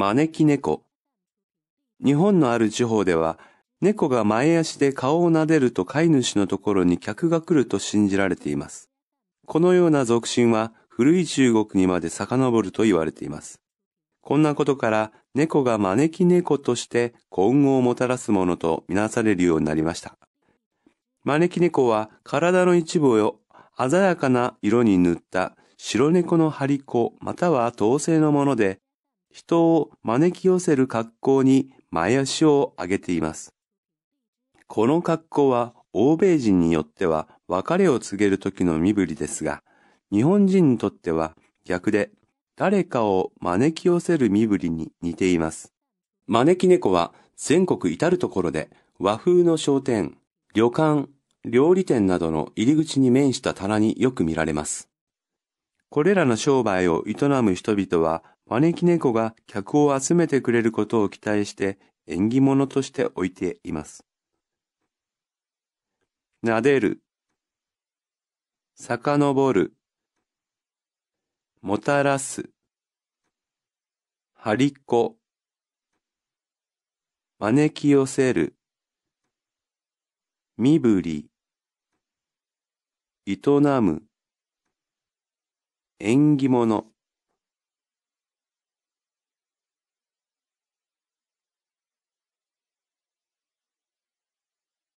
招き猫。日本のある地方では、猫が前足で顔を撫でると飼い主のところに客が来ると信じられています。このような俗信は古い中国にまで遡ると言われています。こんなことから猫が招き猫として幸運をもたらすものとみなされるようになりました。招き猫は体の一部を鮮やかな色に塗った白猫の張り子または統制のもので、人を招き寄せる格好に前足を上げています。この格好は欧米人によっては別れを告げる時の身振りですが、日本人にとっては逆で誰かを招き寄せる身振りに似ています。招き猫は全国至るところで和風の商店、旅館、料理店などの入り口に面した棚によく見られます。これらの商売を営む人々は、招き猫が客を集めてくれることを期待して縁起物として置いています。撫でる、遡る、もたらす、張りっこ、招き寄せる、身振り、営む、縁起物。